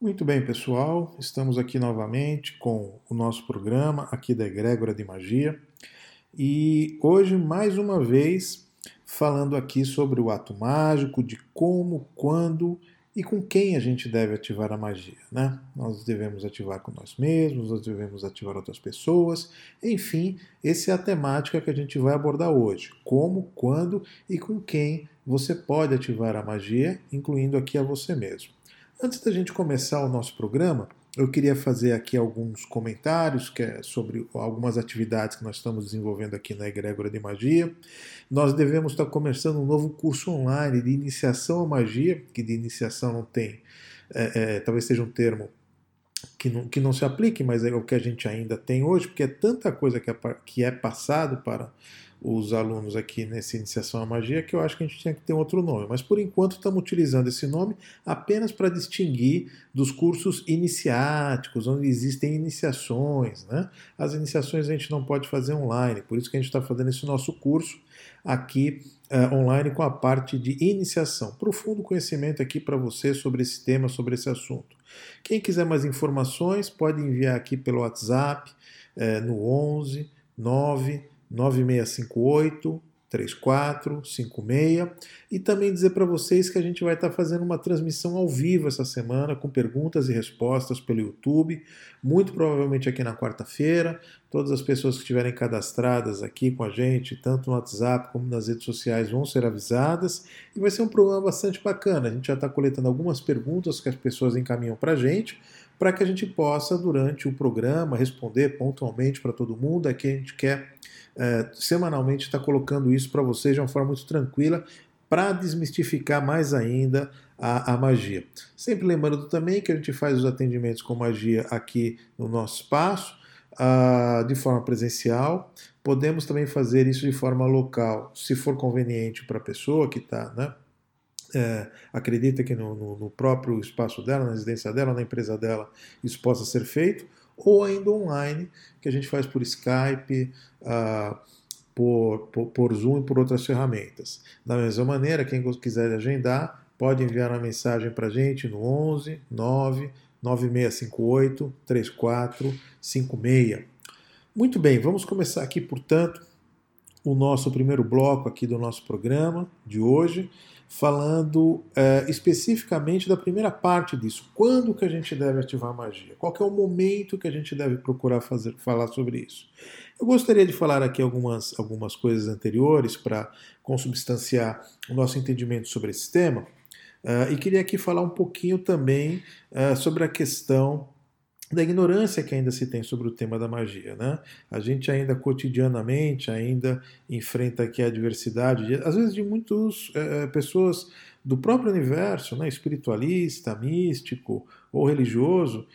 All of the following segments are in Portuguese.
Muito bem, pessoal. Estamos aqui novamente com o nosso programa aqui da Egrégora de Magia. E hoje, mais uma vez, falando aqui sobre o ato mágico, de como, quando e com quem a gente deve ativar a magia. Né? Nós devemos ativar com nós mesmos, nós devemos ativar outras pessoas, enfim, essa é a temática que a gente vai abordar hoje. Como, quando e com quem você pode ativar a magia, incluindo aqui a você mesmo. Antes da gente começar o nosso programa, eu queria fazer aqui alguns comentários que é sobre algumas atividades que nós estamos desenvolvendo aqui na Egrégora de Magia. Nós devemos estar começando um novo curso online de iniciação à magia, que de iniciação não tem, é, é, talvez seja um termo que não, que não se aplique, mas é o que a gente ainda tem hoje, porque é tanta coisa que é, que é passado para os alunos aqui nessa iniciação à magia, que eu acho que a gente tinha que ter outro nome. Mas por enquanto estamos utilizando esse nome apenas para distinguir dos cursos iniciáticos, onde existem iniciações. Né? As iniciações a gente não pode fazer online, por isso que a gente está fazendo esse nosso curso aqui uh, online com a parte de iniciação. Profundo conhecimento aqui para você sobre esse tema, sobre esse assunto. Quem quiser mais informações pode enviar aqui pelo WhatsApp uh, no 11 9 9658 3456 e também dizer para vocês que a gente vai estar tá fazendo uma transmissão ao vivo essa semana com perguntas e respostas pelo YouTube, muito provavelmente aqui na quarta-feira. Todas as pessoas que estiverem cadastradas aqui com a gente, tanto no WhatsApp como nas redes sociais, vão ser avisadas e vai ser um programa bastante bacana. A gente já está coletando algumas perguntas que as pessoas encaminham para a gente para que a gente possa, durante o programa, responder pontualmente para todo mundo. Aqui a gente quer é, semanalmente está colocando isso para vocês de uma forma muito tranquila para desmistificar mais ainda a, a, magia. Sempre lembrando também que a gente faz os atendimentos com magia aqui no nosso espaço, uh, de forma presencial. Podemos também fazer isso de forma local, se for conveniente para a pessoa que está, né? É, acredita que no, no, no, próprio espaço dela, na residência dela, na empresa dela, isso possa ser feito ou ainda online, que a gente faz por Skype, uh, por, por, por, Zoom e por outras ferramentas. Da mesma maneira, quem quiser agendar, pode enviar uma mensagem para a gente no 11 9 9658 3456. Muito bem, vamos começar aqui, portanto, o nosso primeiro bloco aqui do nosso programa de hoje falando é, especificamente da primeira parte disso. Quando que a gente deve ativar magia? Qual é o momento que a gente deve procurar fazer, falar sobre isso? Eu gostaria de falar aqui algumas, algumas coisas anteriores para consubstanciar o nosso entendimento sobre esse tema. Uh, e queria aqui falar um pouquinho também uh, sobre a questão da ignorância que ainda se tem sobre o tema da magia, né? A gente ainda cotidianamente ainda enfrenta aqui a adversidade, às vezes de muitas é, pessoas do próprio universo, né, espiritualista, místico ou religioso,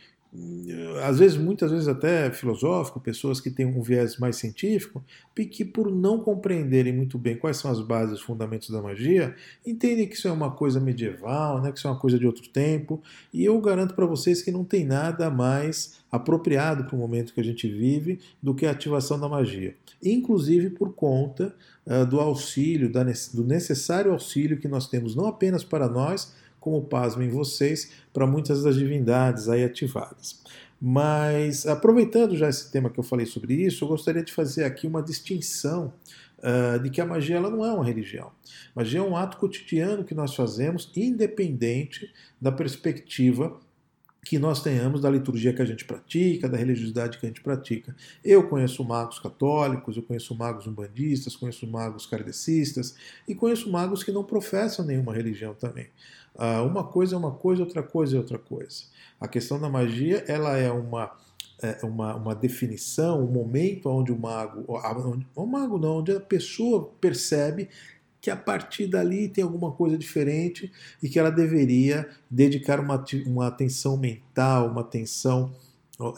às vezes, muitas vezes até filosófico, pessoas que têm um viés mais científico, que por não compreenderem muito bem quais são as bases, os fundamentos da magia, entendem que isso é uma coisa medieval, né, que isso é uma coisa de outro tempo, e eu garanto para vocês que não tem nada mais apropriado para o momento que a gente vive do que a ativação da magia. Inclusive por conta uh, do auxílio, da, do necessário auxílio que nós temos não apenas para nós, como pasmem vocês, para muitas das divindades aí ativadas. Mas, aproveitando já esse tema que eu falei sobre isso, eu gostaria de fazer aqui uma distinção uh, de que a magia ela não é uma religião. Magia é um ato cotidiano que nós fazemos, independente da perspectiva que nós tenhamos da liturgia que a gente pratica, da religiosidade que a gente pratica. Eu conheço magos católicos, eu conheço magos umbandistas, conheço magos kardecistas e conheço magos que não professam nenhuma religião também. Uh, uma coisa é uma coisa, outra coisa é outra coisa. A questão da magia ela é uma, é uma, uma definição, um momento onde o mago, o mago não, onde a pessoa percebe que a partir dali tem alguma coisa diferente e que ela deveria dedicar uma, uma atenção mental, uma atenção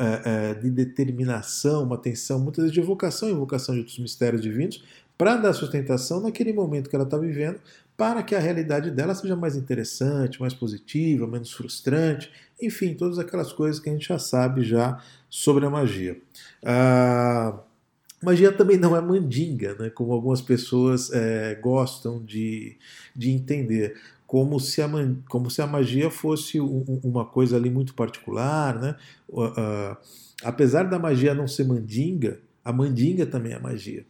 é, é, de determinação, uma atenção muitas vezes de evocação, evocação de outros mistérios divinos, para dar sustentação naquele momento que ela está vivendo, para que a realidade dela seja mais interessante, mais positiva, menos frustrante, enfim, todas aquelas coisas que a gente já sabe já sobre a magia. Ah, magia também não é mandinga, né, como algumas pessoas é, gostam de, de entender. como se a, como se a magia fosse uma coisa ali muito particular. Né? Uh, apesar da magia não ser mandinga, a mandinga também é magia.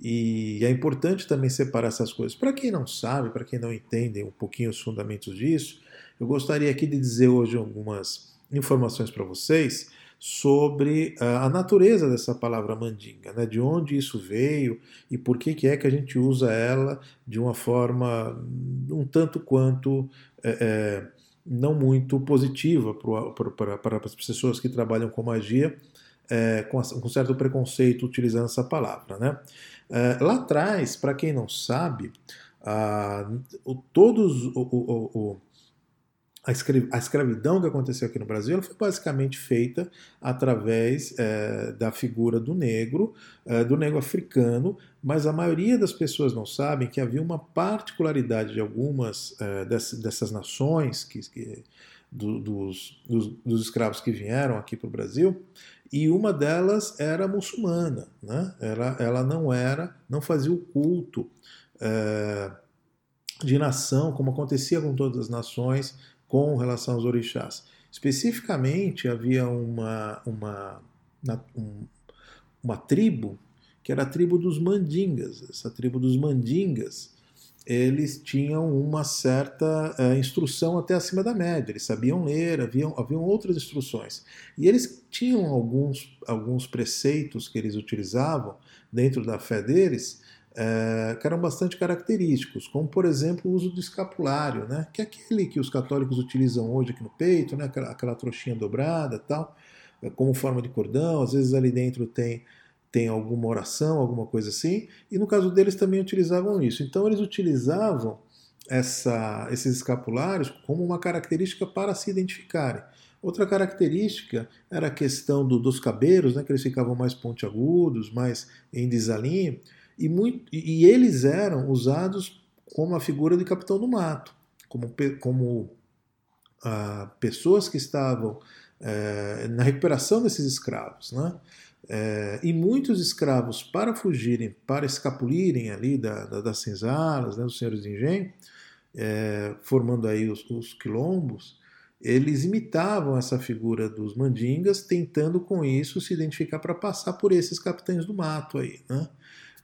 E é importante também separar essas coisas. Para quem não sabe, para quem não entende um pouquinho os fundamentos disso, eu gostaria aqui de dizer hoje algumas informações para vocês sobre a natureza dessa palavra mandinga, né? de onde isso veio e por que, que é que a gente usa ela de uma forma um tanto quanto é, é, não muito positiva para as pessoas que trabalham com magia, é, com, com, certo preconceito utilizando essa palavra. Né? É, lá atrás, para quem não sabe, a, o, todos o, o, a escravidão que aconteceu aqui no Brasil foi basicamente feita através é, da figura do negro, é, do negro africano, mas a maioria das pessoas não sabem que havia uma particularidade de algumas dessas, dessas, nações, que, que do, dos, dos, dos, escravos que vieram aqui para o Brasil, e uma delas era muçulmana, né? ela, ela não era, não fazia o culto é, de nação como acontecia com todas as nações com relação aos orixás. Especificamente, havia uma, uma, uma, uma tribo, que era a tribo dos mandingas. Essa tribo dos mandingas, eles tinham uma certa uh, instrução até acima da média, eles sabiam ler, haviam, haviam outras instruções. E eles tinham alguns, alguns preceitos que eles utilizavam dentro da fé deles, é, que eram bastante característicos, como por exemplo o uso do escapulário, né, que é aquele que os católicos utilizam hoje aqui no peito, né, aquela, aquela trouxinha dobrada tal, é, como forma de cordão, às vezes ali dentro tem, tem alguma oração, alguma coisa assim, e no caso deles também utilizavam isso. Então eles utilizavam essa, esses escapulários como uma característica para se identificarem. Outra característica era a questão do, dos cabelos, né, que eles ficavam mais pontiagudos, mais em desalinho, e, muito, e eles eram usados como a figura de capitão do mato, como, como ah, pessoas que estavam eh, na recuperação desses escravos. Né? Eh, e muitos escravos, para fugirem, para escapulirem ali da, da, das senzalas, né, dos senhores de engenho, eh, formando aí os, os quilombos, eles imitavam essa figura dos mandingas, tentando com isso se identificar para passar por esses capitães do mato aí, né?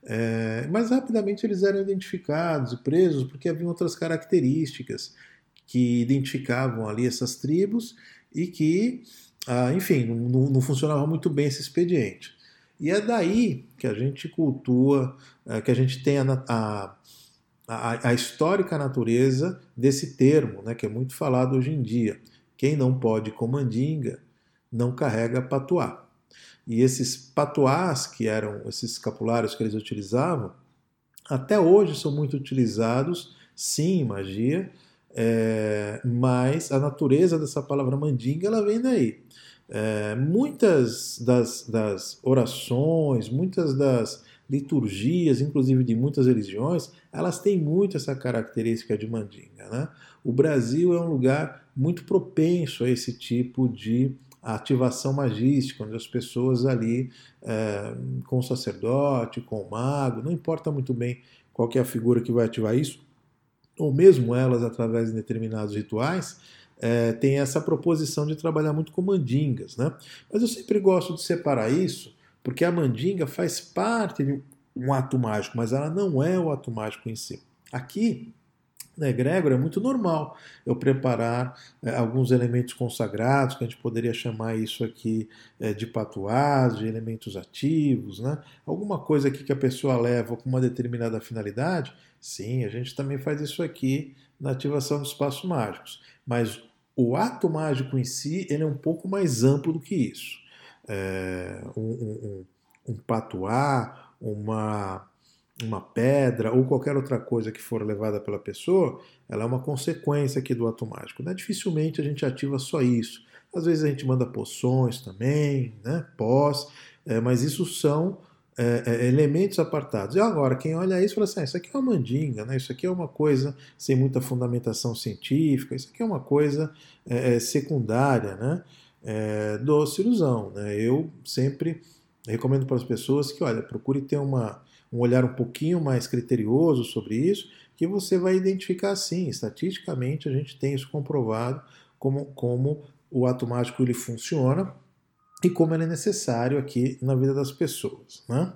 É, mas rapidamente eles eram identificados e presos porque haviam outras características que identificavam ali essas tribos e que, ah, enfim, não, não, funcionava muito bem esse expediente. E é daí que a gente cultua, é, que a gente tem a, a, a, a histórica natureza desse termo, né, que é muito falado hoje em dia. Quem não pode com mandinga não carrega patuá. E esses patuás, que eram esses escapulários que eles utilizavam, até hoje são muito utilizados, sim, magia, é, mas a natureza dessa palavra mandinga ela vem daí. É, muitas das, das, orações, muitas das liturgias, inclusive de muitas religiões, elas têm muito essa característica de mandinga. Né? O Brasil é um lugar muito propenso a esse tipo de ativação magística, onde as pessoas ali, é, com o sacerdote, com o mago, não importa muito bem qual é a figura que vai ativar isso, ou mesmo elas, através de determinados rituais, é, tem essa proposição de trabalhar muito com mandingas. Né? Mas eu sempre gosto de separar isso, porque a mandinga faz parte de um ato mágico, mas ela não é o ato mágico em si. Aqui, né, Gregor, é muito normal eu preparar é, alguns elementos consagrados, que a gente poderia chamar isso aqui é, de patuás, de elementos ativos, né? alguma coisa aqui que a pessoa leva com uma determinada finalidade. Sim, a gente também faz isso aqui na ativação dos espaços mágicos. Mas o ato mágico em si ele é um pouco mais amplo do que isso. É, um, um, um, um patuá, uma uma pedra ou qualquer outra coisa que for levada pela pessoa, ela é uma consequência aqui do ato mágico. Né? Dificilmente a gente ativa só isso. Às vezes a gente manda poções também, né? pós, é, mas isso são é, é, elementos apartados. E agora, quem olha isso fala assim: ah, isso aqui é uma mandinga, né? isso aqui é uma coisa sem muita fundamentação científica, isso aqui é uma coisa é, é, secundária né? É, do cirurgião. Né? Eu sempre recomendo para as pessoas que, olha, procure ter uma um olhar um pouquinho mais criterioso sobre isso, que você vai identificar sim, estatisticamente a gente tem isso comprovado como, como o ato mágico ele funciona e como ele é necessário aqui na vida das pessoas. Né?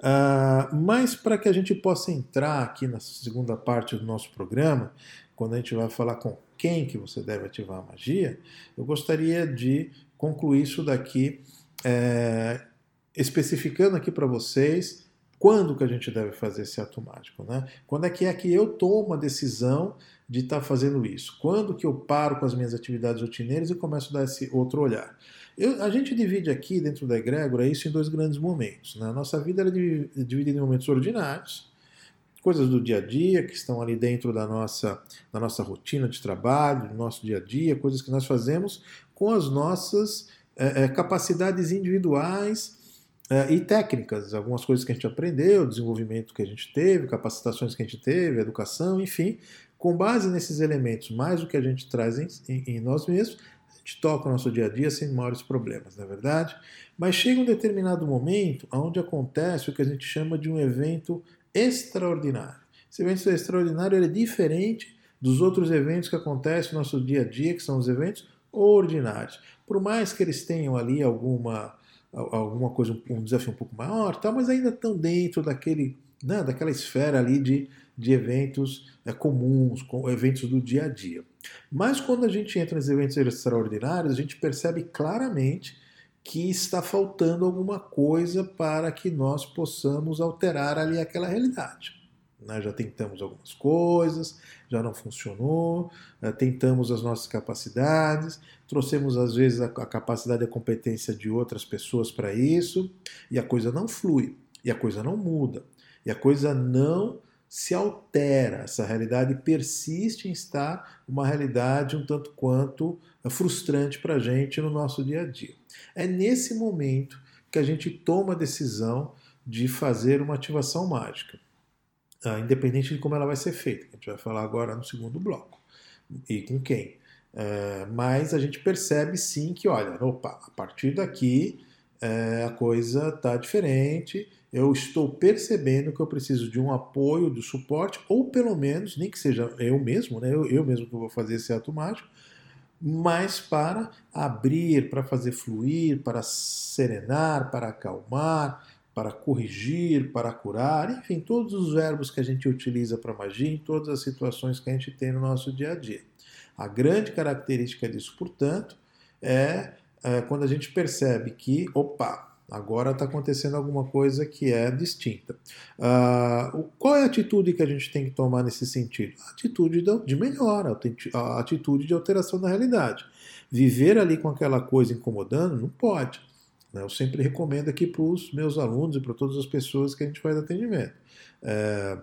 Uh, mas para que a gente possa entrar aqui na segunda parte do nosso programa, quando a gente vai falar com quem que você deve ativar a magia, eu gostaria de concluir isso daqui, é, especificando aqui para vocês quando que a gente deve fazer esse ato mágico, né? Quando é que é que eu tomo a decisão de estar tá fazendo isso? Quando que eu paro com as minhas atividades rotineiras e começo a dar esse outro olhar? Eu, a gente divide aqui dentro da egrégora isso em dois grandes momentos. Né? A nossa vida é dividida em momentos ordinários, coisas do dia a dia que estão ali dentro da nossa, da nossa rotina de trabalho, do nosso dia a dia, coisas que nós fazemos com as nossas é, é, capacidades individuais é, e técnicas, algumas coisas que a gente aprendeu, desenvolvimento que a gente teve, capacitações que a gente teve, educação, enfim, com base nesses elementos, mais o que a gente traz em, em, em nós mesmos, gente toca o nosso dia a dia sem maiores problemas, não é verdade? Mas chega um determinado momento onde acontece o que a gente chama de um evento extraordinário. Esse evento extraordinário é diferente dos outros eventos que acontecem no nosso dia a dia, que são os eventos ordinários. Por mais que eles tenham ali alguma, alguma coisa, um desafio um pouco maior, tá, mas ainda estão dentro daquele, né, daquela esfera ali de, de eventos é, comuns, com eventos do dia a dia. Mas quando a gente entra nos eventos extraordinários, a gente percebe claramente que está faltando alguma coisa para que nós possamos alterar ali aquela realidade. Nós já tentamos algumas coisas, já não funcionou, eh, tentamos as nossas capacidades, trouxemos às vezes a capacidade e a competência de outras pessoas para isso, e a coisa não flui, e a coisa não muda, e a coisa não se altera, essa realidade persiste em estar uma realidade um tanto quanto frustrante para a gente no nosso dia a dia. É nesse momento que a gente toma a decisão de fazer uma ativação mágica, ah, independente de como ela vai ser feita, a gente vai falar agora no segundo bloco. E com quem? É, mas a gente percebe sim que, olha, opa, a partir daqui é, a coisa está diferente, eu estou percebendo que eu preciso de um apoio, do suporte, ou pelo menos, nem que seja eu mesmo, né, eu, eu mesmo que vou fazer esse ato mágico, mas para abrir, para fazer fluir, para serenar, para acalmar, para corrigir, para curar, enfim, todos os verbos que a gente utiliza para magia em todas as situações que a gente tem no nosso dia a dia. A grande característica disso, portanto, é é, quando a gente percebe que, opa, agora está acontecendo alguma coisa que é distinta. Uh, qual é a atitude que a gente tem que tomar nesse sentido? A atitude de melhora, a atitude de alteração da realidade. Viver ali com aquela coisa incomodando não pode. Né? Eu sempre recomendo aqui para os meus alunos e para todas as pessoas que a gente faz atendimento. É,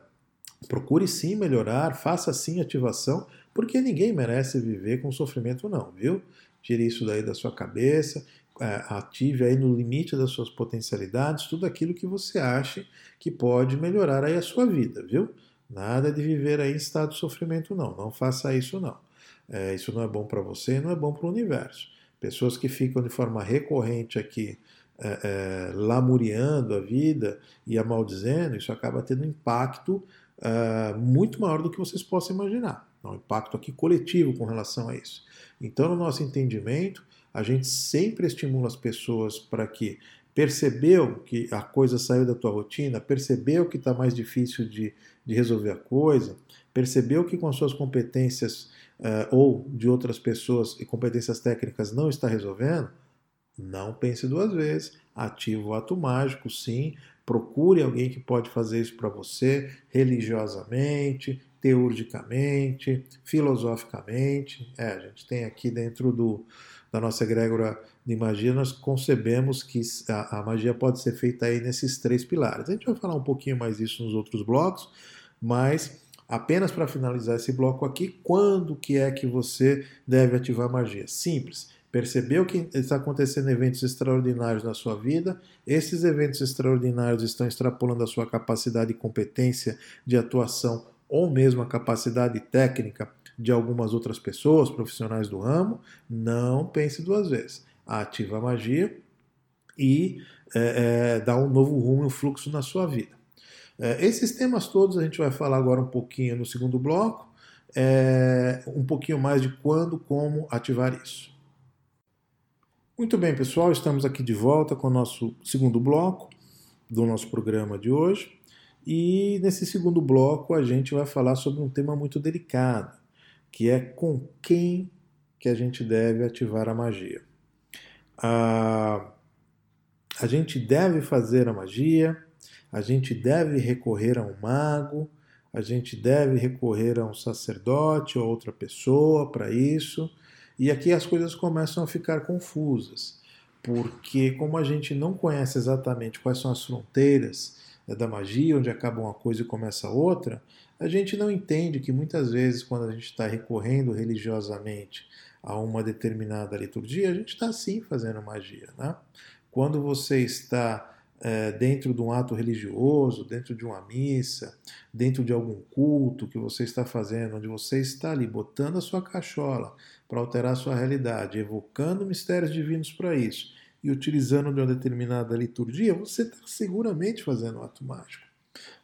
procure sim melhorar, faça sim ativação, porque ninguém merece viver com sofrimento, não, viu? tire isso daí da sua cabeça, é, ative aí no limite das suas potencialidades tudo aquilo que você acha que pode melhorar aí a sua vida, viu? Nada de viver aí em estado de sofrimento, não. Não faça isso, não. É, isso não é bom para você, não é bom para o universo. Pessoas que ficam de forma recorrente aqui é, é, lamuriando a vida e a isso acaba tendo um impacto é, muito maior do que vocês possam imaginar. um impacto aqui coletivo com relação a isso. Então, no nosso entendimento, a gente sempre estimula as pessoas para que percebeu que a coisa saiu da tua rotina, percebeu que está mais difícil de, de resolver a coisa, percebeu que com as suas competências uh, ou de outras pessoas e competências técnicas não está resolvendo, não pense duas vezes, ative o ato mágico, sim, procure alguém que pode fazer isso para você religiosamente, teurgicamente, filosoficamente. É, a gente tem aqui dentro do, da nossa egrégora de magia, nós concebemos que a, a, magia pode ser feita aí nesses três pilares. A gente vai falar um pouquinho mais disso nos outros blocos, mas apenas para finalizar esse bloco aqui, quando que é que você deve ativar magia? Simples. Percebeu que está acontecendo eventos extraordinários na sua vida? Esses eventos extraordinários estão extrapolando a sua capacidade e competência de atuação ou mesmo a capacidade técnica de algumas outras pessoas, profissionais do ramo, não pense duas vezes. Ativa a magia e é, é, dá um novo rumo e um fluxo na sua vida. É, esses temas todos a gente vai falar agora um pouquinho no segundo bloco, é, um pouquinho mais de quando, como ativar isso. Muito bem, pessoal, estamos aqui de volta com o nosso segundo bloco do nosso programa de hoje. E nesse segundo bloco a gente vai falar sobre um tema muito delicado, que é com quem que a gente deve ativar a magia. A, a gente deve fazer a magia, a gente deve recorrer a um mago, a gente deve recorrer a um sacerdote ou outra pessoa para isso. E aqui as coisas começam a ficar confusas, porque como a gente não conhece exatamente quais são as fronteiras né, da magia, onde acaba uma coisa e começa outra, a gente não entende que muitas vezes, quando a gente está recorrendo religiosamente a uma determinada liturgia, a gente está sim fazendo magia. Né? Quando você está dentro de um ato religioso, dentro de uma missa, dentro de algum culto que você está fazendo, onde você está ali botando a sua cachola para alterar a sua realidade, evocando mistérios divinos para isso e utilizando de uma determinada liturgia, você está seguramente fazendo um ato mágico.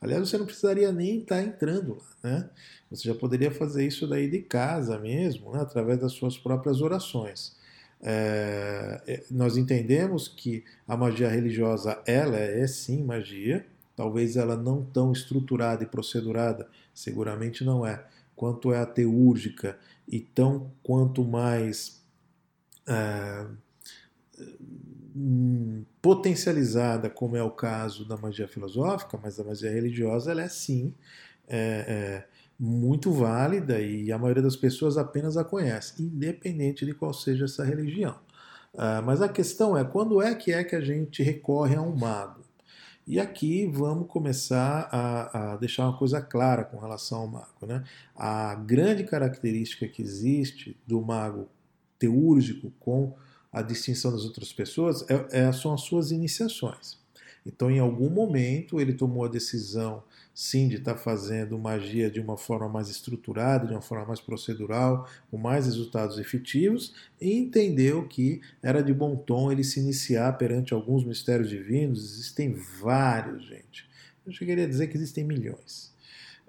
Aliás, você não precisaria nem estar tá entrando lá, né? Você já poderia fazer isso daí de casa mesmo, né? através das suas próprias orações. É, é, nós entendemos que a magia religiosa ela é, é sim magia, talvez ela não tão estruturada e procedurada, seguramente não é, quanto é a teúrgica e tão quanto mais é, hum, potencializada, como é o caso da magia filosófica, mas a magia religiosa ela é sim é, é, muito válida e a maioria das pessoas apenas a conhece, independente de qual seja essa religião. Uh, mas a questão é quando é que é que a gente recorre a um mago? E aqui vamos começar a, a, deixar uma coisa clara com relação ao mago. Né? A grande característica que existe do mago teúrgico com a distinção das outras pessoas é, é, são as suas iniciações. Então, em algum momento, ele tomou a decisão sim de estar tá fazendo magia de uma forma mais estruturada, de uma forma mais procedural, com mais resultados efetivos, e entendeu que era de bom tom ele se iniciar perante alguns mistérios divinos. Existem vários, gente. Eu chegaria a dizer que existem milhões.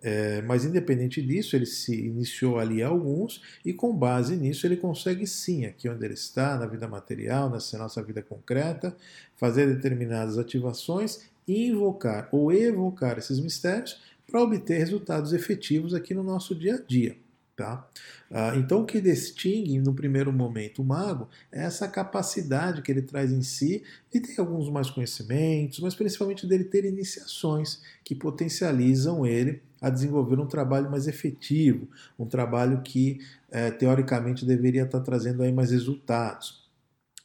É, mas independente disso, ele se iniciou ali alguns e com base nisso ele consegue sim, aqui onde ele está, na vida material, nessa nossa vida concreta, fazer determinadas ativações invocar ou evocar esses mistérios para obter resultados efetivos aqui no nosso dia a dia. Tá? Ah, então, o que distingue no primeiro momento o mago é essa capacidade que ele traz em si de ter alguns mais conhecimentos, mas principalmente dele ter iniciações que potencializam ele a desenvolver um trabalho mais efetivo, um trabalho que eh, teoricamente deveria estar trazendo aí mais resultados.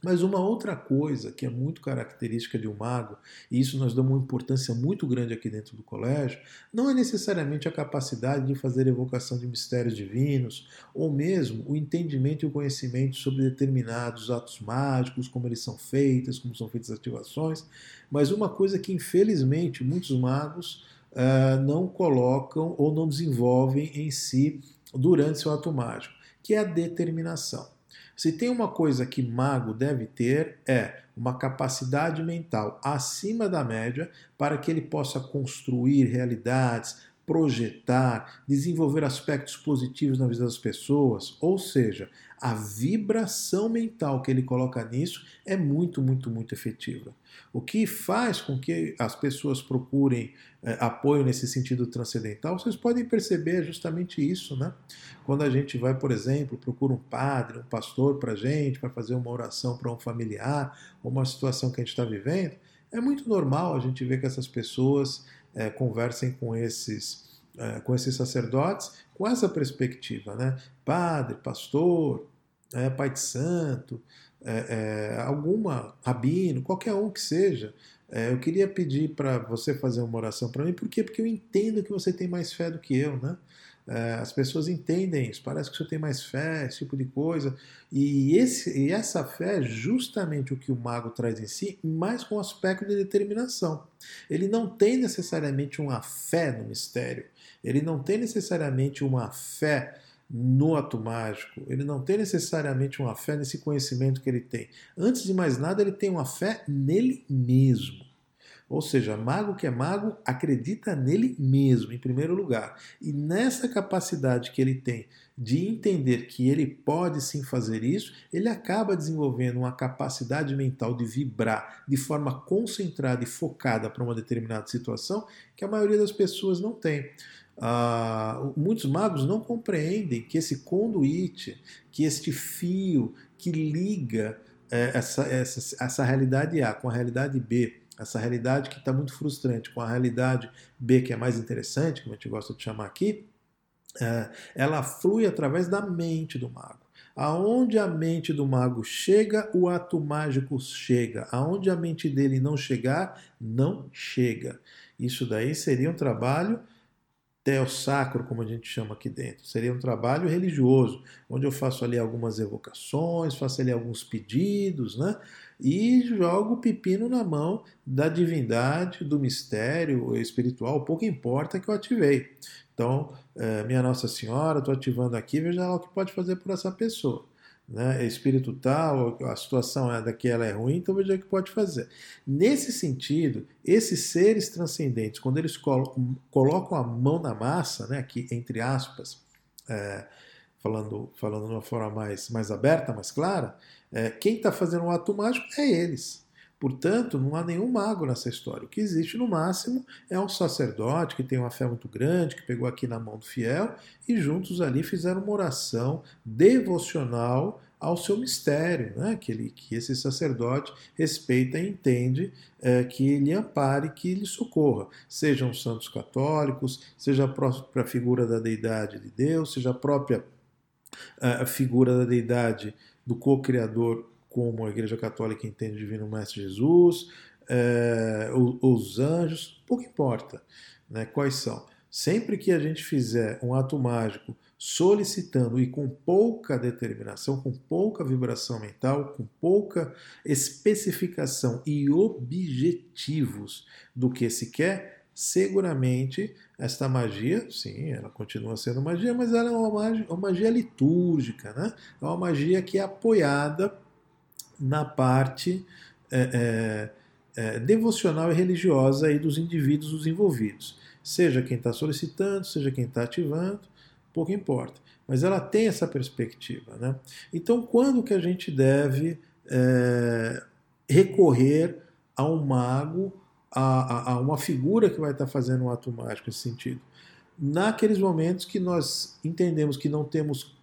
Mas uma outra coisa que é muito característica de um mago, e isso nós damos uma importância muito grande aqui dentro do colégio, não é necessariamente a capacidade de fazer evocação de mistérios divinos, ou mesmo o entendimento e o conhecimento sobre determinados atos mágicos, como eles são feitos, como são feitas as ativações, mas uma coisa que infelizmente muitos magos uh, não colocam ou não desenvolvem em si durante seu ato mágico, que é a determinação. Se tem uma coisa que mago deve ter é uma capacidade mental acima da média para que ele possa construir realidades, projetar, desenvolver aspectos positivos na vida das pessoas, ou seja, a vibração mental que ele coloca nisso é muito, muito, muito efetiva. O que faz com que as pessoas procurem é, apoio nesse sentido transcendental, vocês podem perceber justamente isso, né? Quando a gente vai, por exemplo, procura um padre, um pastor para gente, para fazer uma oração para um familiar, ou uma situação que a gente está vivendo, é muito normal a gente ver que essas pessoas é, conversem com esses, é, com esses sacerdotes com essa perspectiva, né? Padre, pastor, é, pai de santo, é, é, alguma rabino, qualquer um que seja, é, eu queria pedir para você fazer uma oração para mim, por quê? Porque eu entendo que você tem mais fé do que eu, né? É, as pessoas entendem isso, parece que você tem mais fé, esse tipo de coisa. E, esse, e essa fé é justamente o que o mago traz em si, mas com aspecto de determinação. Ele não tem necessariamente uma fé no mistério, ele não tem necessariamente uma fé no ato mágico, ele não tem necessariamente uma fé nesse conhecimento que ele tem. Antes de mais nada, ele tem uma fé nele mesmo. Ou seja, mago que é mago acredita nele mesmo, em primeiro lugar. E nessa capacidade que ele tem de entender que ele pode sim fazer isso, ele acaba desenvolvendo uma capacidade mental de vibrar de forma concentrada e focada para uma determinada situação que a maioria das pessoas não tem. Uh, muitos magos não compreendem que esse conduíte, que este fio que liga é, essa, essa, essa realidade A com a realidade B, essa realidade que está muito frustrante com a realidade B, que é mais interessante, como a gente gosta de chamar aqui, é, ela flui através da mente do mago. Aonde a mente do mago chega, o ato mágico chega. Aonde a mente dele não chegar, não chega. Isso daí seria um trabalho teossacro, como a gente chama aqui dentro. Seria um trabalho religioso, onde eu faço ali algumas evocações, faço ali alguns pedidos, né? E jogo o pepino na mão da divindade, do mistério espiritual, pouco importa que eu ativei. Então, é, minha Nossa Senhora, estou ativando aqui, veja lá o que pode fazer por essa pessoa né, é espírito tal, a situação é daquela é ruim, então veja o que pode fazer. Nesse sentido, esses seres transcendentes, quando eles colocam a mão na massa, né, aqui entre aspas, é, falando, falando de uma forma mais, mais aberta, mais clara, é, quem está fazendo o um ato mágico é eles. Portanto, não há nenhum mago nessa história. O que existe no máximo é um sacerdote que tem uma fé muito grande, que pegou aqui na mão do fiel e juntos ali fizeram uma oração devocional ao seu mistério, né? que, ele, que esse sacerdote respeita e entende é, que ele ampare, que ele socorra. Sejam os santos católicos, seja a própria figura da deidade de Deus, seja a própria a figura da deidade do co-criador como a Igreja Católica entende o Divino Mestre Jesus, é, os anjos, pouco importa né, quais são. Sempre que a gente fizer um ato mágico solicitando e com pouca determinação, com pouca vibração mental, com pouca especificação e objetivos do que se quer, seguramente esta magia, sim, ela continua sendo magia, mas ela é uma magia, uma magia litúrgica, né? é uma magia que é apoiada na parte é, é, é, devocional e religiosa aí dos indivíduos os envolvidos. Seja quem está solicitando, seja quem está ativando, pouco importa. Mas ela tem essa perspectiva. Né? Então, quando que a gente deve é, recorrer a um mago, a, a, uma figura que vai estar fazendo um ato mágico nesse sentido? Naqueles momentos que nós entendemos que não temos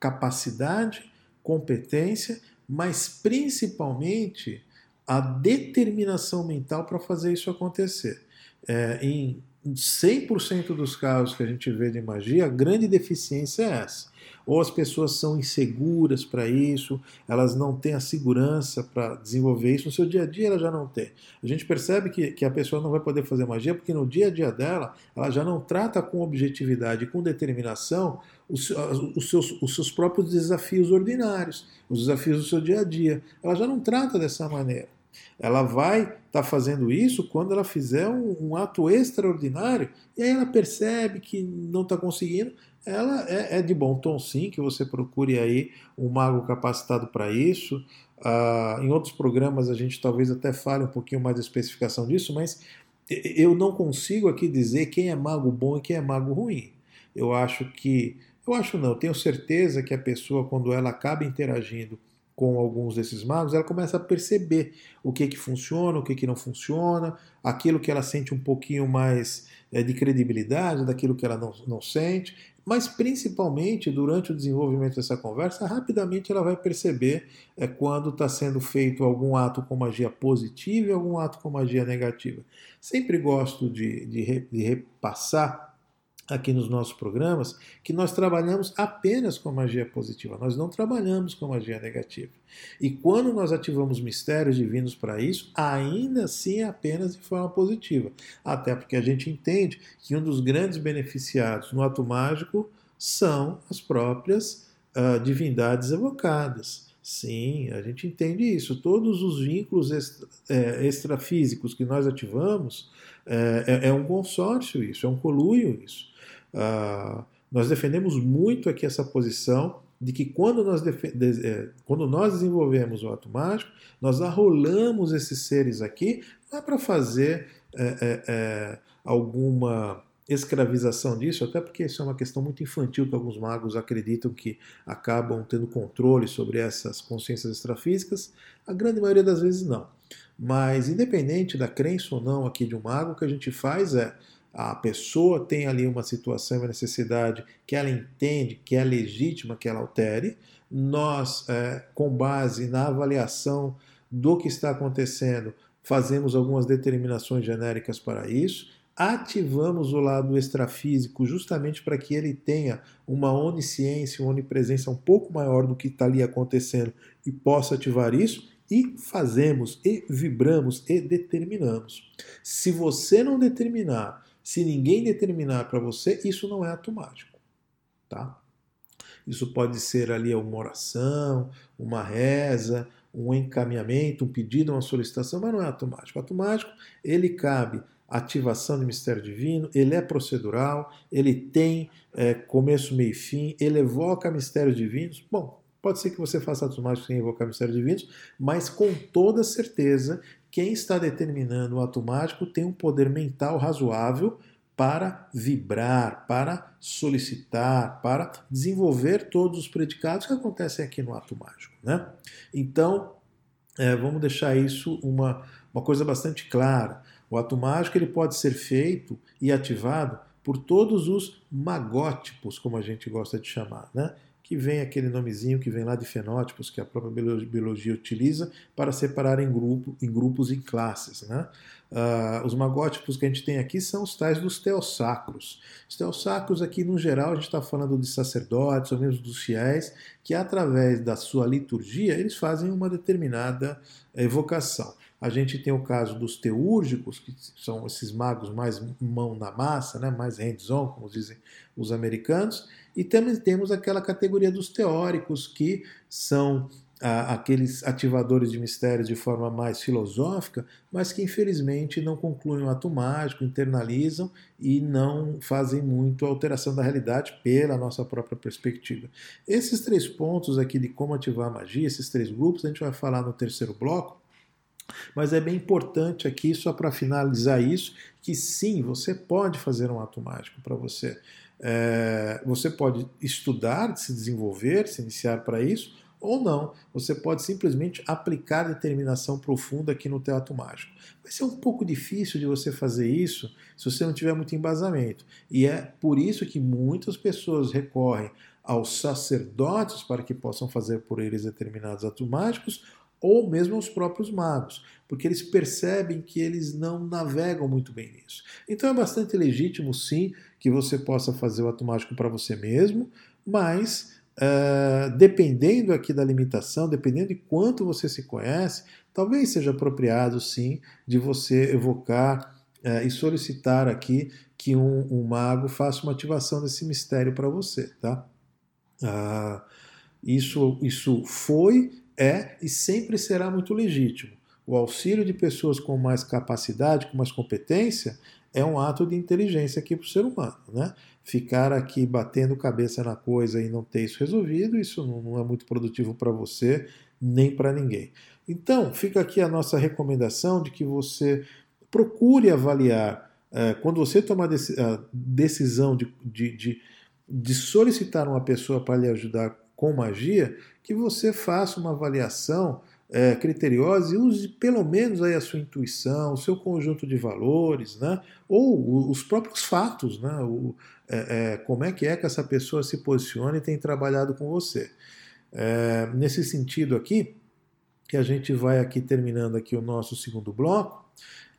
capacidade, competência mas principalmente a determinação mental para fazer isso acontecer. É, em 100% dos casos que a gente vê de magia, a grande deficiência é essa ou as pessoas são inseguras para isso, elas não têm a segurança para desenvolver isso. No seu dia a dia ela já não tem. A gente percebe que, que a pessoa não vai poder fazer magia porque no dia a dia dela ela já não trata com objetividade, com determinação os, os, seus, os seus próprios desafios ordinários, os desafios do seu dia a dia. Ela já não trata dessa maneira. Ela vai estar tá fazendo isso quando ela fizer um, um, ato extraordinário e aí ela percebe que não está conseguindo, ela é, é, de bom tom sim que você procure aí um mago capacitado para isso. Ah, em outros programas a gente talvez até fale um pouquinho mais da especificação disso, mas eu não consigo aqui dizer quem é mago bom e quem é mago ruim. Eu acho que, eu acho não, eu tenho certeza que a pessoa quando ela acaba interagindo com alguns desses magos, ela começa a perceber o que que funciona, o que que não funciona, aquilo que ela sente um pouquinho mais é, de credibilidade, daquilo que ela não, não sente, mas principalmente durante o desenvolvimento dessa conversa, rapidamente ela vai perceber é, quando está sendo feito algum ato com magia positiva e algum ato com magia negativa. Sempre gosto de, de, de repassar aqui nos nossos programas que nós trabalhamos apenas com magia positiva, nós não trabalhamos com magia negativa. E quando nós ativamos mistérios divinos para isso, ainda assim é apenas de forma positiva. Até porque a gente entende que um dos grandes beneficiados no ato mágico são as próprias uh, divindades evocadas. Sim, a gente entende isso. Todos os vínculos extra, é, extrafísicos que nós ativamos é, é, é um consórcio isso, é um coluio isso. Uh, nós defendemos muito aqui essa posição de que quando nós, é, quando nós desenvolvemos o ato mágico, nós arrolamos esses seres aqui, não é para fazer é, é, alguma escravização disso, até porque isso é uma questão muito infantil que alguns magos acreditam que acabam tendo controle sobre essas consciências extrafísicas. A grande maioria das vezes não. Mas independente da crença ou não aqui de um mago, o que a gente faz é a pessoa tem ali uma situação, uma necessidade que ela entende que é legítima que ela altere. Nós, é, com base na avaliação do que está acontecendo, fazemos algumas determinações genéricas para isso. Ativamos o lado extrafísico justamente para que ele tenha uma onisciência, uma onipresença um pouco maior do que está ali acontecendo e possa ativar isso e fazemos, e vibramos, e determinamos. Se você não determinar, se ninguém determinar para você, isso não é ato mágico, tá? Isso pode ser ali uma oração, uma reza, um encaminhamento, um pedido, uma solicitação, mas não é. Ato mágico, ele cabe ativação do mistério divino, ele é procedural, ele tem é, começo, meio e fim, ele evoca mistérios divinos. Bom, pode ser que você faça atos mágicos sem evocar mistérios divinos, mas com toda certeza quem está determinando o ato mágico tem um poder mental razoável para vibrar, para solicitar, para desenvolver todos os predicados que acontecem aqui no ato mágico. Né? Então, é, vamos deixar isso uma, uma coisa bastante clara. O ato mágico ele pode ser feito e ativado por todos os magótipos, como a gente gosta de chamar, né? Que vem aquele nomezinho que vem lá de fenótipos que a própria biologia utiliza para separar em, grupo, em grupos e classes. Né? Uh, os magótipos que a gente tem aqui são os tais dos teossacros. Os teossacros aqui, no geral, a gente está falando de sacerdotes ou mesmo dos fiéis, que através da sua liturgia eles fazem uma determinada evocação. A gente tem o caso dos teúrgicos, que são esses magos mais mão na massa, né, mais hands-on, como dizem os americanos, e também temos aquela categoria dos teóricos, que são aqueles ativadores de mistérios de forma mais filosófica, mas que infelizmente não concluem o ato mágico, internalizam e não fazem muito alteração da realidade pela nossa própria perspectiva. Esses três pontos aqui de como ativar a magia, esses três grupos, a gente vai falar no terceiro bloco. Mas é bem importante aqui, só para finalizar isso, que sim, você pode fazer um ato mágico para você. É, você pode estudar, se desenvolver, se iniciar para isso, ou não. Você pode simplesmente aplicar determinação profunda aqui no teatro mágico. Vai ser um pouco difícil de você fazer isso se você não tiver muito embasamento. E é por isso que muitas pessoas recorrem aos sacerdotes para que possam fazer por eles determinados atos mágicos ou mesmo aos próprios magos, porque eles percebem que eles não navegam muito bem nisso. Então é bastante legítimo, sim, que você possa fazer o ato mágico para você mesmo, mas uh, dependendo aqui da limitação, dependendo de quanto você se conhece, talvez seja apropriado, sim, de você evocar uh, e solicitar aqui que um, um, mago faça uma ativação desse mistério para você, tá? Uh, isso, isso foi é e sempre será muito legítimo. O auxílio de pessoas com mais capacidade, com mais competência, é um ato de inteligência aqui para o ser humano. Né? Ficar aqui batendo cabeça na coisa e não ter isso resolvido, isso não é muito produtivo para você nem para ninguém. Então, fica aqui a nossa recomendação de que você procure avaliar, eh, quando você tomar a decisão de, de, de, de solicitar uma pessoa para lhe ajudar com magia, que você faça uma avaliação é, criteriosa e use pelo menos aí a sua intuição, o seu conjunto de valores, né? ou os próprios fatos, né? O, é, é, como é que é que essa pessoa se posiciona e tem trabalhado com você. É, nesse sentido aqui, que a gente vai aqui terminando aqui o nosso segundo bloco,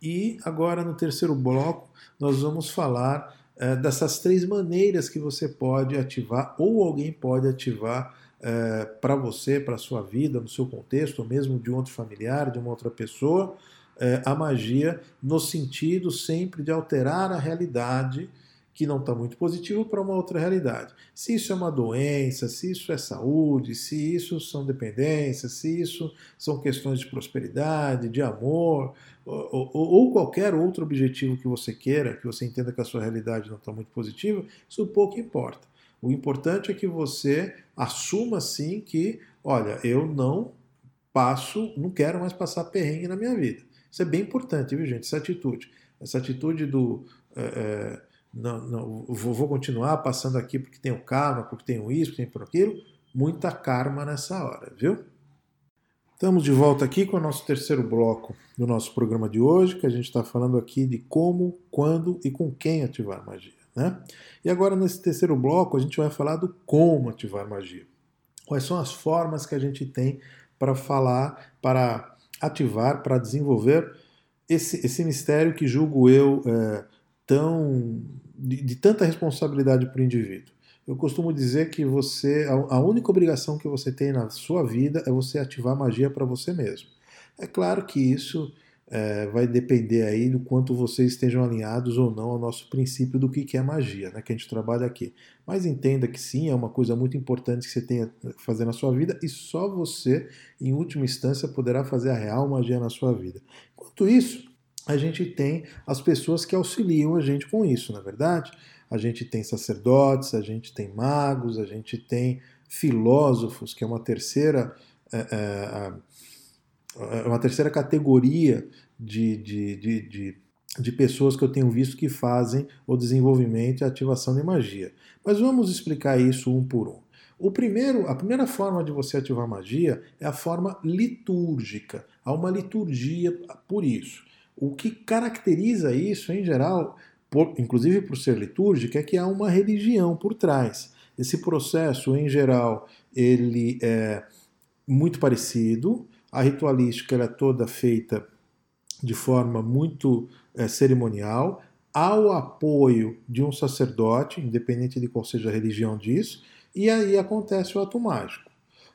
e agora no terceiro bloco nós vamos falar é, dessas três maneiras que você pode ativar ou alguém pode ativar é, para você, para a sua vida, no seu contexto, ou mesmo de um outro familiar, de uma outra pessoa, é, a magia no sentido sempre de alterar a realidade que não está muito positivo para uma outra realidade. Se isso é uma doença, se isso é saúde, se isso são dependências, se isso são questões de prosperidade, de amor, ou, ou, ou qualquer outro objetivo que você queira, que você entenda que a sua realidade não está muito positiva, isso pouco importa. O importante é que você assuma sim que, olha, eu não passo, não quero mais passar perrengue na minha vida. Isso é bem importante, viu, gente? Essa atitude. Essa atitude do. É, não, não, vou, continuar passando aqui porque tenho karma, porque tenho isso, porque tenho aquilo. Muita karma nessa hora, viu? Estamos de volta aqui com o nosso terceiro bloco do nosso programa de hoje, que a gente está falando aqui de como, quando e com quem ativar magia. Né? E agora, nesse terceiro bloco, a gente vai falar do como ativar magia. Quais são as formas que a gente tem para falar, para ativar, para desenvolver esse, esse mistério que julgo eu é, tão de, de, tanta responsabilidade para o indivíduo. Eu costumo dizer que você a, a única obrigação que você tem na sua vida é você ativar magia para você mesmo. É claro que isso é, vai depender aí do quanto vocês estejam alinhados ou não ao nosso princípio do que é magia, né, que a gente trabalha aqui. Mas entenda que sim, é uma coisa muito importante que você tenha que fazer na sua vida e só você, em última instância, poderá fazer a real magia na sua vida. Enquanto isso, a gente tem as pessoas que auxiliam a gente com isso, na é verdade? A gente tem sacerdotes, a gente tem magos, a gente tem filósofos, que é uma terceira. É, é, uma terceira categoria de, de, de, de, de pessoas que eu tenho visto que fazem o desenvolvimento e a ativação de magia. Mas vamos explicar isso um por um. O primeiro, a primeira forma de você ativar magia é a forma litúrgica. Há uma liturgia por isso. O que caracteriza isso, em geral, por, inclusive por ser litúrgica, é que há uma religião por trás. Esse processo, em geral, ele é muito parecido. A ritualística é toda feita de forma muito é, cerimonial, ao apoio de um sacerdote, independente de qual seja a religião disso, e aí acontece o ato mágico.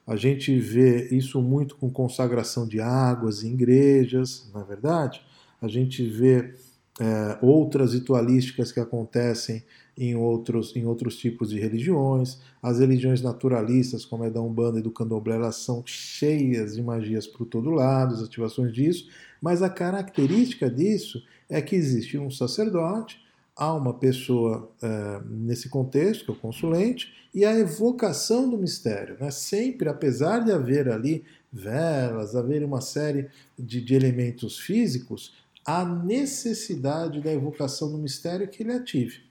A gente vê isso muito com consagração de águas em igrejas, na é verdade. A gente vê é, outras ritualísticas que acontecem em outros, em outros tipos de religiões. As religiões naturalistas, como é da Umbanda e do Candomblé, elas são cheias de magias por todo lado, as ativações disso, mas a característica disso é que existe um sacerdote, há uma pessoa é, nesse contexto, que é o consulente, e a evocação do mistério. Né? Sempre, apesar de haver ali velas, haver uma série de, de elementos físicos, há necessidade da evocação do mistério que ele ative.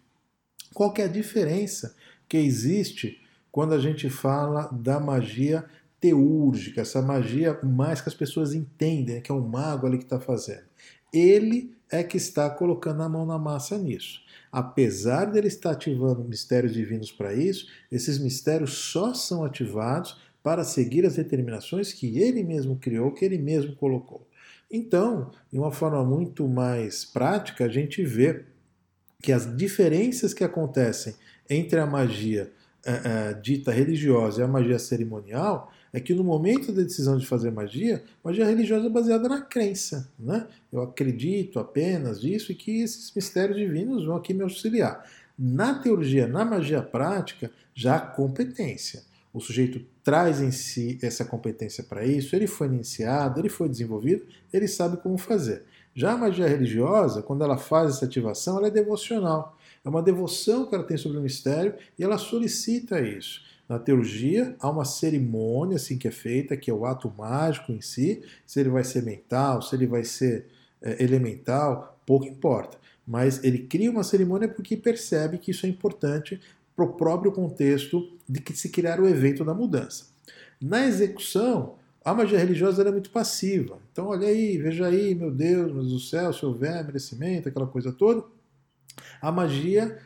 Qual é a diferença que existe quando a gente fala da magia teúrgica, essa magia mais que as pessoas entendem, né, que é o mago ali que está fazendo? Ele é que está colocando a mão na massa nisso. Apesar dele estar ativando mistérios divinos para isso, esses mistérios só são ativados para seguir as determinações que ele mesmo criou, que ele mesmo colocou. Então, de uma forma muito mais prática, a gente vê que as diferenças que acontecem entre a magia é, é, dita religiosa e a magia cerimonial é que no momento da decisão de fazer magia, magia religiosa é baseada na crença. Né? Eu acredito apenas nisso e que esses mistérios divinos vão aqui me auxiliar. Na teologia, na magia prática, já há competência. O sujeito traz em si essa competência para isso, ele foi iniciado, ele foi desenvolvido, ele sabe como fazer. Já a magia religiosa, quando ela faz essa ativação, ela é devocional. É uma devoção que ela tem sobre o mistério e ela solicita isso. Na teologia, há uma cerimônia assim que é feita, que é o ato mágico em si. Se ele vai ser mental, se ele vai ser é, elemental, pouco importa. Mas ele cria uma cerimônia porque percebe que isso é importante para o próprio contexto de que se criar o evento da mudança. Na execução, a magia religiosa é muito passiva. Então, olha aí, veja aí, meu Deus, mas do céu, se houver merecimento, aquela coisa toda. A magia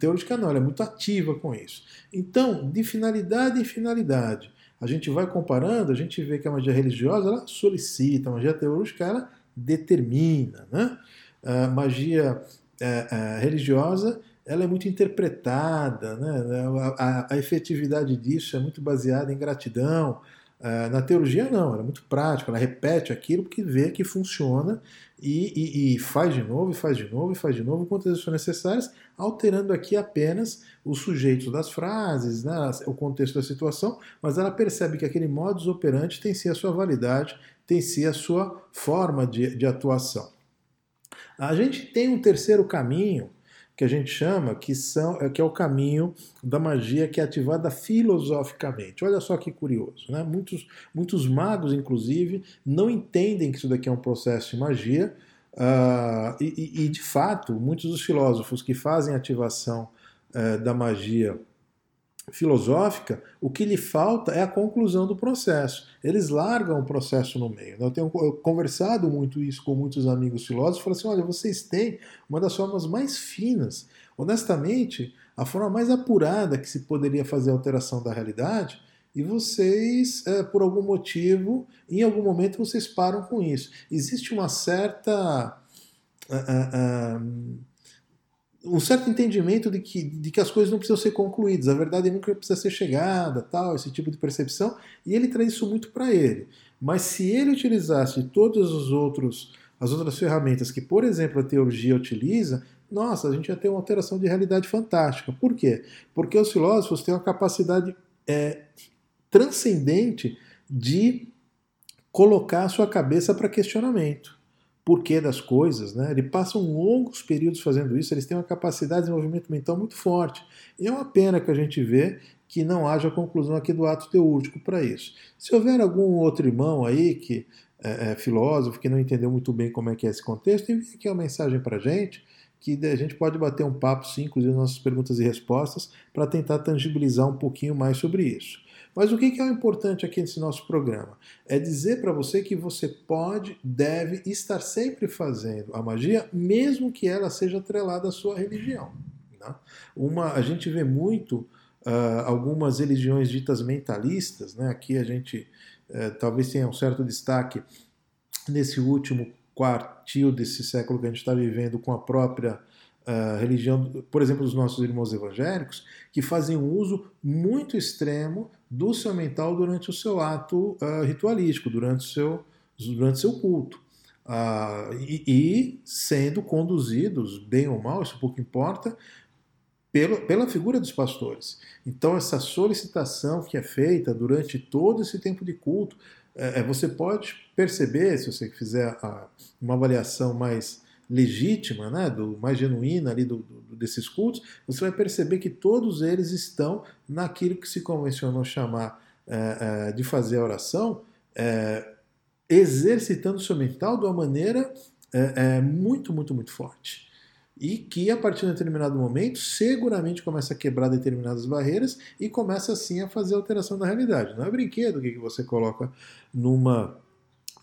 teológica não, ela é muito ativa com isso. Então, de finalidade em finalidade, a gente vai comparando, a gente vê que a magia religiosa ela solicita, a magia teológica ela determina. Né? A magia é, é, religiosa ela é muito interpretada, né? a, a, a efetividade disso é muito baseada em gratidão, na teologia, não, ela é muito prática, ela repete aquilo porque vê que funciona e, e, e, faz de novo, e faz de novo, e faz de novo, quantas vezes for necessárias, alterando aqui apenas os sujeitos das frases, né, o contexto da situação, mas ela percebe que aquele modus operandi tem sim a sua validade, tem sim a sua forma de, de atuação. A gente tem um terceiro caminho, que a gente chama que, são, que é o caminho da magia que é ativada filosoficamente. Olha só que curioso. Né? Muitos, muitos magos, inclusive, não entendem que isso daqui é um processo de magia. Uh, e, e, de fato, muitos dos filósofos que fazem ativação uh, da magia filosófica, o que lhe falta é a conclusão do processo. Eles largam o processo no meio. Eu tenho conversado muito isso com muitos amigos filósofos, falo assim, olha, vocês têm uma das formas mais finas, honestamente, a forma mais apurada que se poderia fazer a alteração da realidade, e vocês, é, por algum motivo, em algum momento vocês param com isso. Existe uma certa... Uh, uh, uh, um certo entendimento de que, de que as coisas não precisam ser concluídas, a verdade nunca precisa ser chegada, tal, esse tipo de percepção, e ele traz isso muito para ele. Mas se ele utilizasse todos os outros as outras ferramentas que, por exemplo, a teologia utiliza, nossa, a gente ia ter uma alteração de realidade fantástica. Por quê? Porque os filósofos têm uma capacidade é, transcendente de colocar a sua cabeça para questionamento porquê das coisas, né? Eles passam longos períodos fazendo isso, eles têm uma capacidade de desenvolvimento mental muito forte. E é uma pena que a gente vê que não haja conclusão aqui do ato teúrgico para isso. Se houver algum outro irmão aí que é, é, filósofo que não entendeu muito bem como é que é esse contexto, envie aqui uma mensagem para a gente que a gente pode bater um papo, sim, inclusive nossas perguntas e respostas, para tentar tangibilizar um pouquinho mais sobre isso. Mas o que é o importante aqui nesse nosso programa? É dizer para você que você pode, deve estar sempre fazendo a magia, mesmo que ela seja atrelada à sua religião. Né? Uma, a gente vê muito uh, algumas religiões ditas mentalistas, né? aqui a gente uh, talvez tenha um certo destaque nesse último quartil desse século que a gente está vivendo com a própria religião, por exemplo, dos nossos irmãos evangélicos, que fazem um uso muito extremo do seu mental durante o seu ato uh, ritualístico, durante o seu, durante seu culto. Uh, e, e, sendo conduzidos, bem ou mal, isso pouco importa, pelo, pela figura dos pastores. Então, essa solicitação que é feita durante todo esse tempo de culto, é, é você pode perceber, se você fizer a, uma avaliação mais legítima, né, do mais genuína ali do, do, desses cultos, você vai perceber que todos eles estão naquilo que se convencionou chamar é, é, de fazer a oração, é, exercitando o seu mental de uma maneira é, é, muito, muito, muito forte. E que a partir de um determinado momento seguramente começa a quebrar determinadas barreiras e começa assim a fazer alteração da realidade. Não é brinquedo que você coloca numa,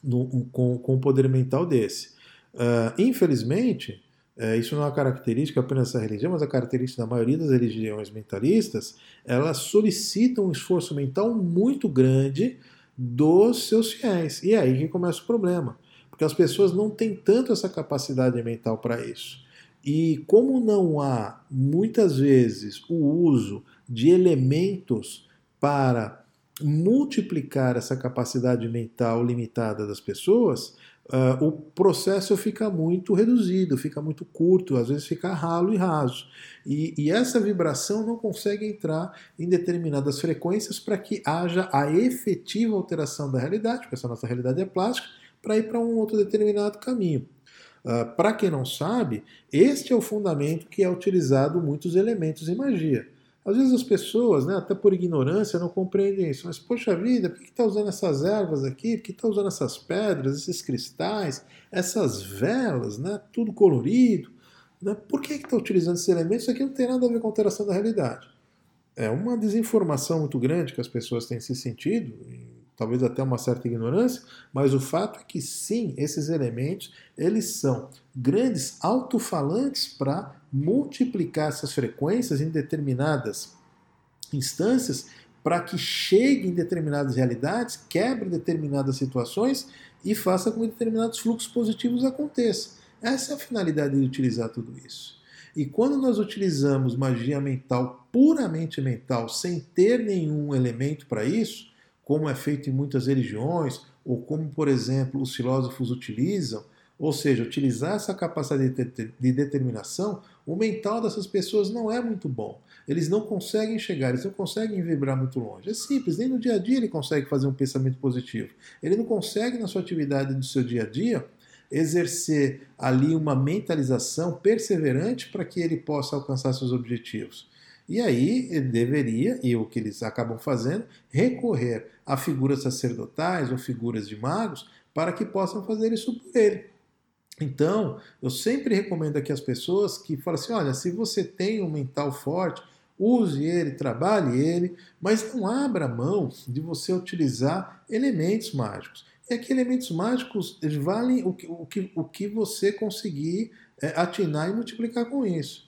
num, com, com um poder mental desse. Uh, infelizmente, uh, isso não é uma característica apenas dessa religião, mas a característica da maioria das religiões mentalistas, elas solicitam um esforço mental muito grande dos seus fiéis. E é aí que começa o problema, porque as pessoas não têm tanto essa capacidade mental para isso. E como não há muitas vezes o uso de elementos para multiplicar essa capacidade mental limitada das pessoas, uh, o processo fica muito reduzido, fica muito curto, às vezes fica ralo e raso. E, e essa vibração não consegue entrar em determinadas frequências para que haja a efetiva alteração da realidade, porque essa nossa realidade é plástica, para ir para um outro determinado caminho. Uh, para quem não sabe, este é o fundamento que é utilizado muitos elementos em magia. Às vezes as pessoas, né, até por ignorância, não compreendem isso. Mas, poxa vida, por que está usando essas ervas aqui? Por que está usando essas pedras, esses cristais, essas velas, né, tudo colorido? Né? Por que está utilizando esses elementos? Isso aqui não tem nada a ver com a alteração da realidade. É uma desinformação muito grande que as pessoas têm se sentido, talvez até uma certa ignorância, mas o fato é que sim, esses elementos, eles são grandes alto-falantes para multiplicar essas frequências em determinadas instâncias para que chegue em determinadas realidades, quebre determinadas situações e faça com que determinados fluxos positivos aconteçam. Essa é a finalidade de utilizar tudo isso. E quando nós utilizamos magia mental, puramente mental, sem ter nenhum elemento para isso, como é feito em muitas religiões, ou como, por exemplo, os filósofos utilizam, ou seja, utilizar essa capacidade de determinação, o mental dessas pessoas não é muito bom. Eles não conseguem chegar, eles não conseguem vibrar muito longe. É simples, nem no dia a dia ele consegue fazer um pensamento positivo. Ele não consegue, na sua atividade do seu dia a dia, exercer ali uma mentalização perseverante para que ele possa alcançar seus objetivos. E aí ele deveria, e o que eles acabam fazendo, recorrer a figuras sacerdotais ou figuras de magos para que possam fazer isso por ele. Então, eu sempre recomendo aqui às pessoas que falam assim: olha, se você tem um mental forte, use ele, trabalhe ele, mas não abra mão de você utilizar elementos mágicos. E aqui elementos mágicos valem o que, o que, o que você conseguir é, atinar e multiplicar com isso.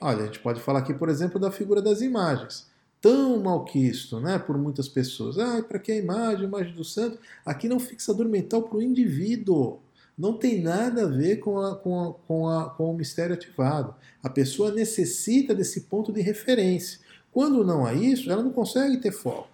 Olha, a gente pode falar aqui, por exemplo, da figura das imagens. Tão malquisto né, por muitas pessoas. Ah, para que a imagem, a imagem do santo? Aqui não fixador mental para o indivíduo não tem nada a ver com, a, com, a, com, a, com o mistério ativado. A pessoa necessita desse ponto de referência. Quando não há isso, ela não consegue ter foco.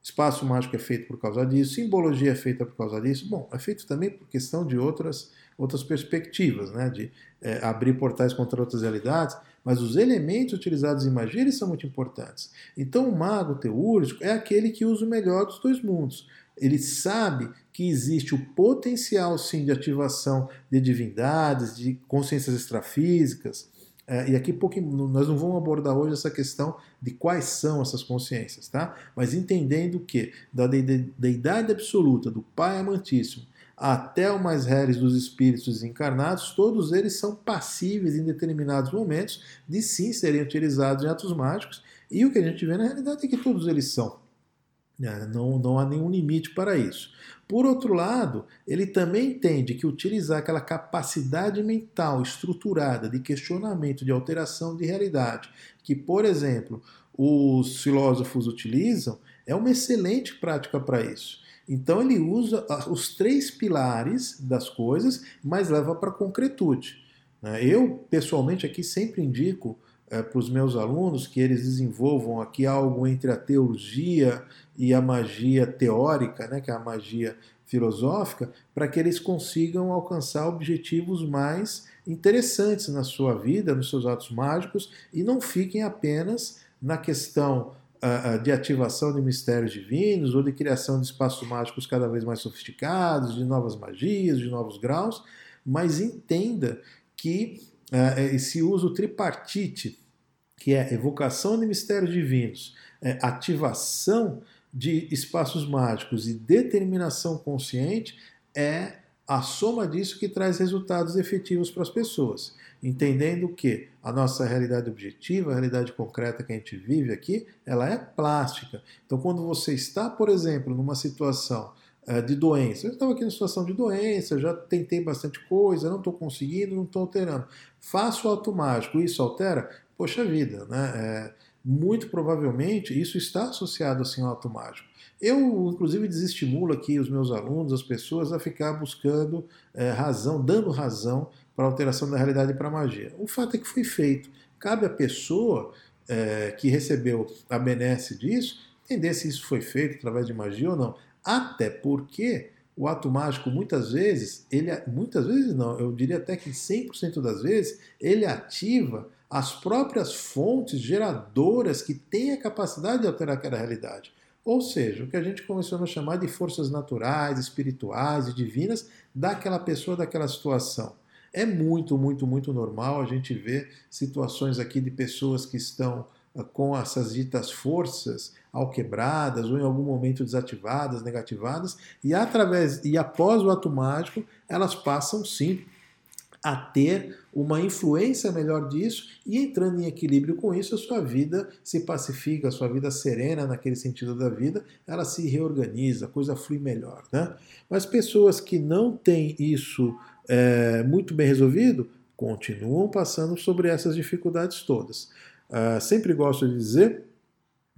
Espaço mágico é feito por causa disso, simbologia é feita por causa disso. Bom, é feito também por questão de outras, outras perspectivas, né? de é, abrir portais contra outras realidades, mas os elementos utilizados em magia são muito importantes. Então, o mago teúrgico é aquele que usa o melhor dos dois mundos ele sabe que existe o potencial sim de ativação de divindades, de consciências extrafísicas. É, e aqui pouco, nós não vamos abordar hoje essa questão de quais são essas consciências, tá? Mas entendendo que da deidade absoluta, do Pai Amantíssimo, até o mais reles dos espíritos encarnados, todos eles são passíveis em determinados momentos de sim serem utilizados em atos mágicos. E o que a gente vê na realidade é que todos eles são. É, não, não há nenhum limite para isso. Por outro lado, ele também entende que utilizar aquela capacidade mental estruturada de questionamento, de alteração de realidade, que, por exemplo, os filósofos utilizam, é uma excelente prática para isso. Então ele usa os três pilares das coisas, mas leva para a concretude. Né? Eu, pessoalmente, aqui sempre indico é, para os meus alunos que eles desenvolvam aqui algo entre a teologia e a magia teórica, né, que é a magia filosófica, para que eles consigam alcançar objetivos mais interessantes na sua vida, nos seus atos mágicos, e não fiquem apenas na questão de ativação de mistérios divinos ou de criação de espaços mágicos cada vez mais sofisticados, de novas magias, de novos graus, mas entenda que uh, esse uso tripartite, que é evocação de mistérios divinos, é, ativação de espaços mágicos e determinação consciente é a soma disso que traz resultados efetivos para as pessoas. Entendendo que a nossa realidade objetiva, a realidade concreta que a gente vive aqui, ela é plástica. Então, quando você está, por exemplo, numa situação eh, de doença, eu estava aqui numa situação de doença, já tentei bastante coisa, não estou conseguindo, não estou alterando. Faço o auto mágico, isso altera? Poxa vida, né? É, muito provavelmente isso está associado assim ao ato mágico. Eu, inclusive, desestimulo aqui os meus alunos, as pessoas, a ficar buscando é, razão, dando razão para a alteração da realidade para a magia. O fato é que foi feito. Cabe à pessoa é, que recebeu a benesse disso entender se isso foi feito através de magia ou não. Até porque o ato mágico, muitas vezes, ele muitas vezes não, eu diria até que 100% das vezes, ele ativa as próprias fontes geradoras que têm a capacidade de alterar aquela realidade. Ou seja, o que a gente começou a chamar de forças naturais, espirituais e divinas daquela pessoa, daquela situação. É muito, muito, muito normal a gente ver situações aqui de pessoas que estão ah, com essas ditas forças alquebradas ou em algum momento desativadas, negativadas, e através e após o ato mágico, elas passam sim a ter uma influência melhor disso e entrando em equilíbrio com isso, a sua vida se pacifica, a sua vida serena naquele sentido da vida, ela se reorganiza, a coisa flui melhor. Né? Mas pessoas que não têm isso é, muito bem resolvido continuam passando sobre essas dificuldades todas. Uh, sempre gosto de dizer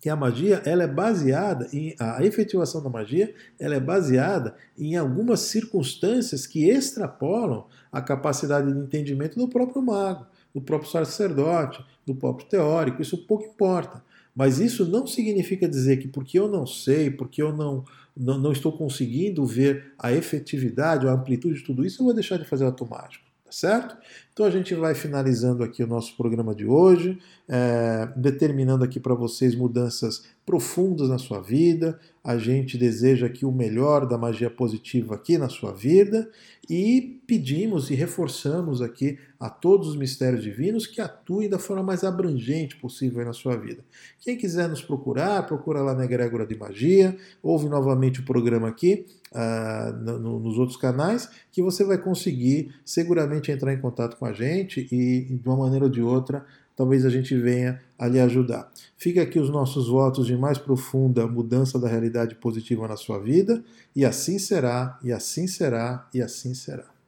que a magia ela é baseada em a efetivação da magia ela é baseada em algumas circunstâncias que extrapolam a capacidade de entendimento do próprio mago, do próprio sacerdote, do próprio teórico. Isso pouco importa. Mas isso não significa dizer que porque eu não sei, porque eu não, não, não estou conseguindo ver a efetividade, a amplitude de tudo isso, eu vou deixar de fazer o ato mágico tá certo? Então a gente vai finalizando aqui o nosso programa de hoje, é, determinando aqui para vocês mudanças profundas na sua vida. A gente deseja aqui o melhor da magia positiva aqui na sua vida e pedimos e reforçamos aqui a todos os mistérios divinos que atuem da forma mais abrangente possível na sua vida. Quem quiser nos procurar, procura lá na Egrégora de Magia, ouve novamente o programa aqui uh, no, nos outros canais, que você vai conseguir seguramente entrar em contato com a gente e, de uma maneira ou de outra, talvez a gente venha a lhe ajudar. Fica aqui os nossos votos de mais profunda mudança da realidade positiva na sua vida, e assim será, e assim será, e assim será.